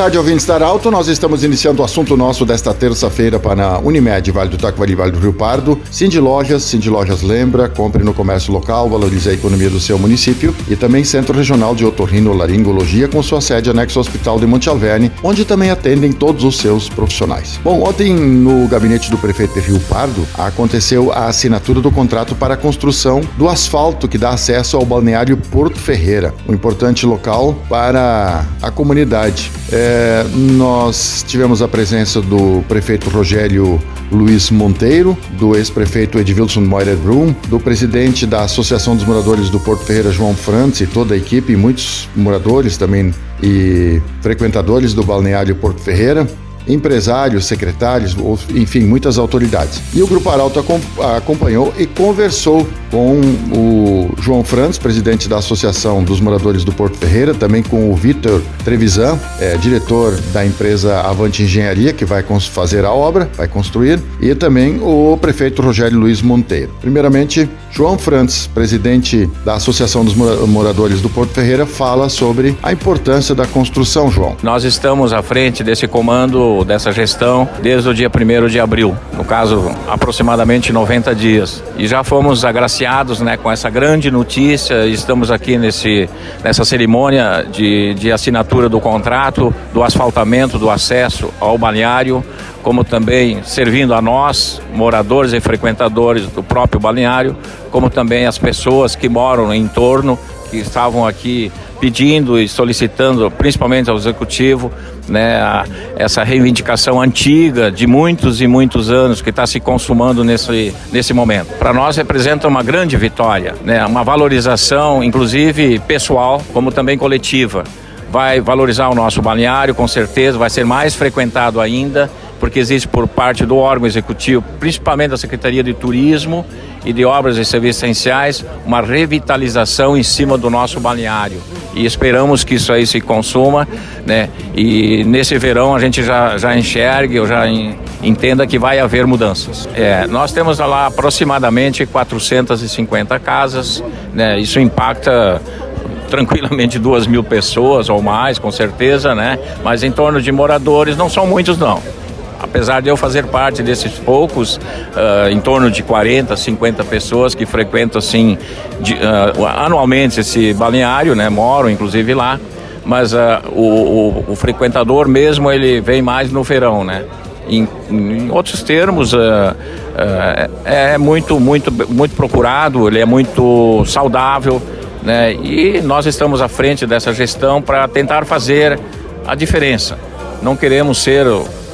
Tarde, ouvintes da Alto. Nós estamos iniciando o assunto nosso desta terça-feira para a Unimed, Vale do Taquari, Vale do Rio Pardo. Cindy Lojas, Cindy Lojas lembra, compre no comércio local, valorize a economia do seu município e também Centro Regional de Otorrino Laringologia com sua sede anexo ao Hospital de Monte Alverne, onde também atendem todos os seus profissionais. Bom, ontem no gabinete do prefeito de Rio Pardo aconteceu a assinatura do contrato para a construção do asfalto que dá acesso ao balneário Porto Ferreira, um importante local para a comunidade. É, nós tivemos a presença do prefeito Rogério Luiz Monteiro, do ex-prefeito Edvilson Moira Brum, do presidente da Associação dos Moradores do Porto Ferreira, João Frantz, e toda a equipe, muitos moradores também e frequentadores do balneário Porto Ferreira empresários, secretários, enfim, muitas autoridades. E o Grupo Arauto acompanhou e conversou com o João Franz, presidente da Associação dos Moradores do Porto Ferreira, também com o Vitor Trevisan, é, diretor da empresa Avante Engenharia, que vai fazer a obra, vai construir, e também o prefeito Rogério Luiz Monteiro. Primeiramente, João Franz, presidente da Associação dos Moradores do Porto Ferreira, fala sobre a importância da construção, João. Nós estamos à frente desse comando, dessa gestão, desde o dia 1 de abril, no caso, aproximadamente 90 dias. E já fomos agraciados né, com essa grande notícia, estamos aqui nesse, nessa cerimônia de, de assinatura do contrato, do asfaltamento, do acesso ao balneário como também servindo a nós, moradores e frequentadores do próprio balneário, como também as pessoas que moram no entorno, que estavam aqui pedindo e solicitando, principalmente ao executivo, né, a, essa reivindicação antiga de muitos e muitos anos que está se consumando nesse, nesse momento. Para nós representa uma grande vitória, né, uma valorização, inclusive pessoal, como também coletiva. Vai valorizar o nosso balneário, com certeza, vai ser mais frequentado ainda porque existe por parte do órgão executivo, principalmente da Secretaria de Turismo e de Obras e Serviços Essenciais, uma revitalização em cima do nosso balneário. E esperamos que isso aí se consuma, né? E nesse verão a gente já, já enxergue, ou já entenda que vai haver mudanças. É, nós temos lá aproximadamente 450 casas, né? Isso impacta tranquilamente duas mil pessoas ou mais, com certeza, né? Mas em torno de moradores não são muitos não apesar de eu fazer parte desses poucos, uh, em torno de 40, 50 pessoas que frequentam assim de, uh, anualmente esse balneário, né? Moram inclusive lá, mas uh, o, o, o, frequentador mesmo ele vem mais no verão, né? Em, em outros termos, é muito, muito, muito procurado, ele é muito saudável, né? E nós estamos à frente dessa gestão para tentar fazer a diferença. Não queremos ser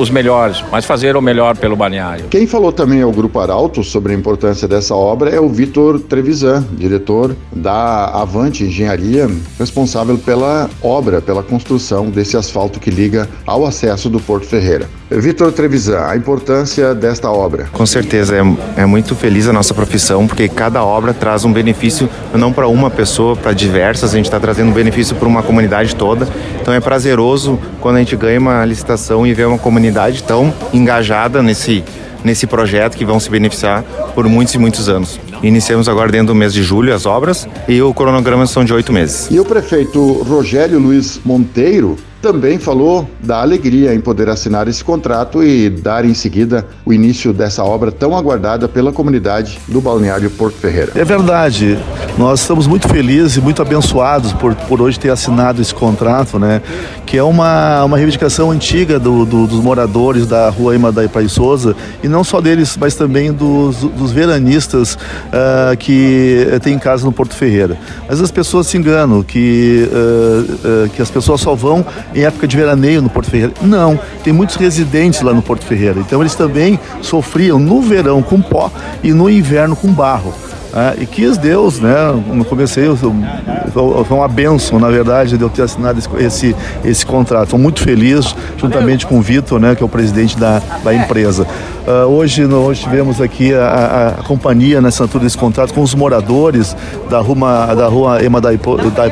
os melhores, mas fazer o melhor pelo balneário. Quem falou também ao Grupo Arauto sobre a importância dessa obra é o Vitor Trevisan, diretor da Avante Engenharia, responsável pela obra, pela construção desse asfalto que liga ao acesso do Porto Ferreira. Vitor Trevisan, a importância desta obra. Com certeza, é, é muito feliz a nossa profissão, porque cada obra traz um benefício não para uma pessoa, para diversas, a gente está trazendo um benefício para uma comunidade toda. Então é prazeroso quando a gente ganha uma licitação e vê uma comunidade tão engajada nesse, nesse projeto que vão se beneficiar por muitos e muitos anos. Iniciamos agora dentro do mês de julho as obras e o cronograma são de oito meses. E o prefeito Rogério Luiz Monteiro também falou da alegria em poder assinar esse contrato e dar em seguida o início dessa obra tão aguardada pela comunidade do Balneário Porto Ferreira. É verdade, nós estamos muito felizes e muito abençoados por, por hoje ter assinado esse contrato, né? Que é uma, uma reivindicação antiga do, do, dos moradores da rua Ema da Ipai Souza e não só deles, mas também dos, dos veranistas uh, que têm casa no Porto Ferreira. Mas as pessoas se enganam que, uh, uh, que as pessoas só vão em época de veraneio no Porto Ferreira. Não, tem muitos residentes lá no Porto Ferreira. Então eles também sofriam no verão com pó e no inverno com barro. Ah, e quis Deus, né? Quando comecei, foi uma benção, na verdade, de eu ter assinado esse, esse, esse contrato. Estou muito feliz, juntamente com o Vitor, né, que é o presidente da, da empresa. Uh, hoje nós tivemos aqui a, a, a, companhia na assinatura desse contrato com os moradores da rua, da rua Ema da,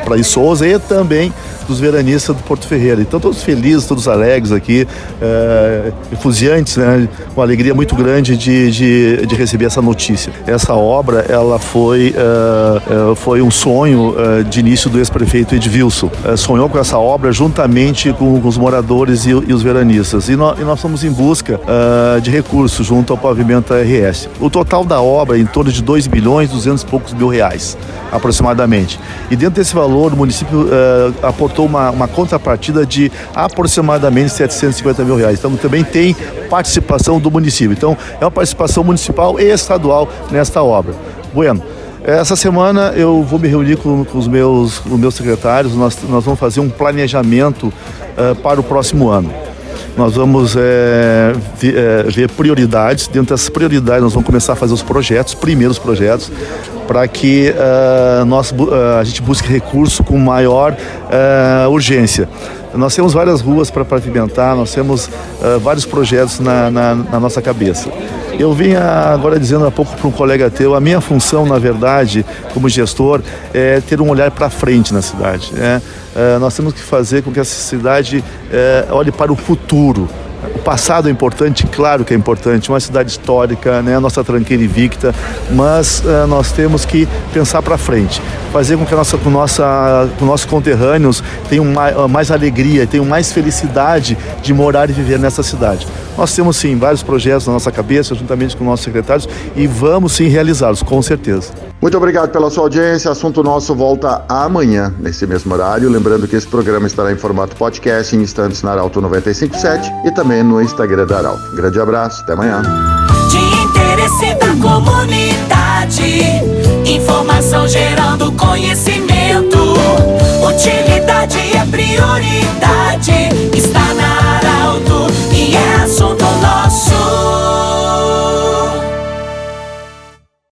Praia Souza e também dos veranistas do Porto Ferreira. Então todos felizes, todos alegres aqui, é, efusiantes, né? Uma alegria muito grande de, de, de, receber essa notícia. Essa obra, ela foi, é, foi um sonho é, de início do ex-prefeito Edvilson. Sonhou com essa obra juntamente com, com os moradores e, e, os veranistas. E, no, e, nós fomos em busca de recursos junto ao Pavimento RS. O total da obra é em torno de 2 milhões, 200 e poucos mil reais, aproximadamente. E dentro desse valor, o município aportou uma, uma contrapartida de aproximadamente 750 mil reais. Então também tem participação do município. Então é uma participação municipal e estadual nesta obra. Bueno. Essa semana eu vou me reunir com, com os, meus, os meus secretários, nós, nós vamos fazer um planejamento uh, para o próximo ano. Nós vamos é, ver, é, ver prioridades, dentro dessas prioridades nós vamos começar a fazer os projetos, primeiros projetos, para que uh, nós, uh, a gente busque recurso com maior uh, urgência. Nós temos várias ruas para pavimentar, nós temos vários projetos na, na, na, nossa cabeça. Eu vim agora dizendo há pouco para um colega teu, a minha função, na verdade, como gestor, é ter um olhar para frente na cidade. Né? nós temos que fazer com que essa cidade olhe para o futuro. Passado é importante, claro que é importante, uma cidade histórica, né, a nossa tranqueira invicta, mas uh, nós temos que pensar para frente, fazer com que a nossa, com nossa, com nossos conterrâneos tenham mais, mais alegria, tenham mais felicidade de morar e viver nessa cidade. Nós temos sim vários projetos na nossa cabeça, juntamente com nossos secretários, e vamos sim realizá-los, com certeza. Muito obrigado pela sua audiência. Assunto nosso volta amanhã, nesse mesmo horário. Lembrando que esse programa estará em formato podcast em instantes na Arauto 957 e também no Instagram da Arauto. Um grande abraço, até amanhã. De interesse da comunidade, informação gerando conhecimento. Utilidade é prioridade.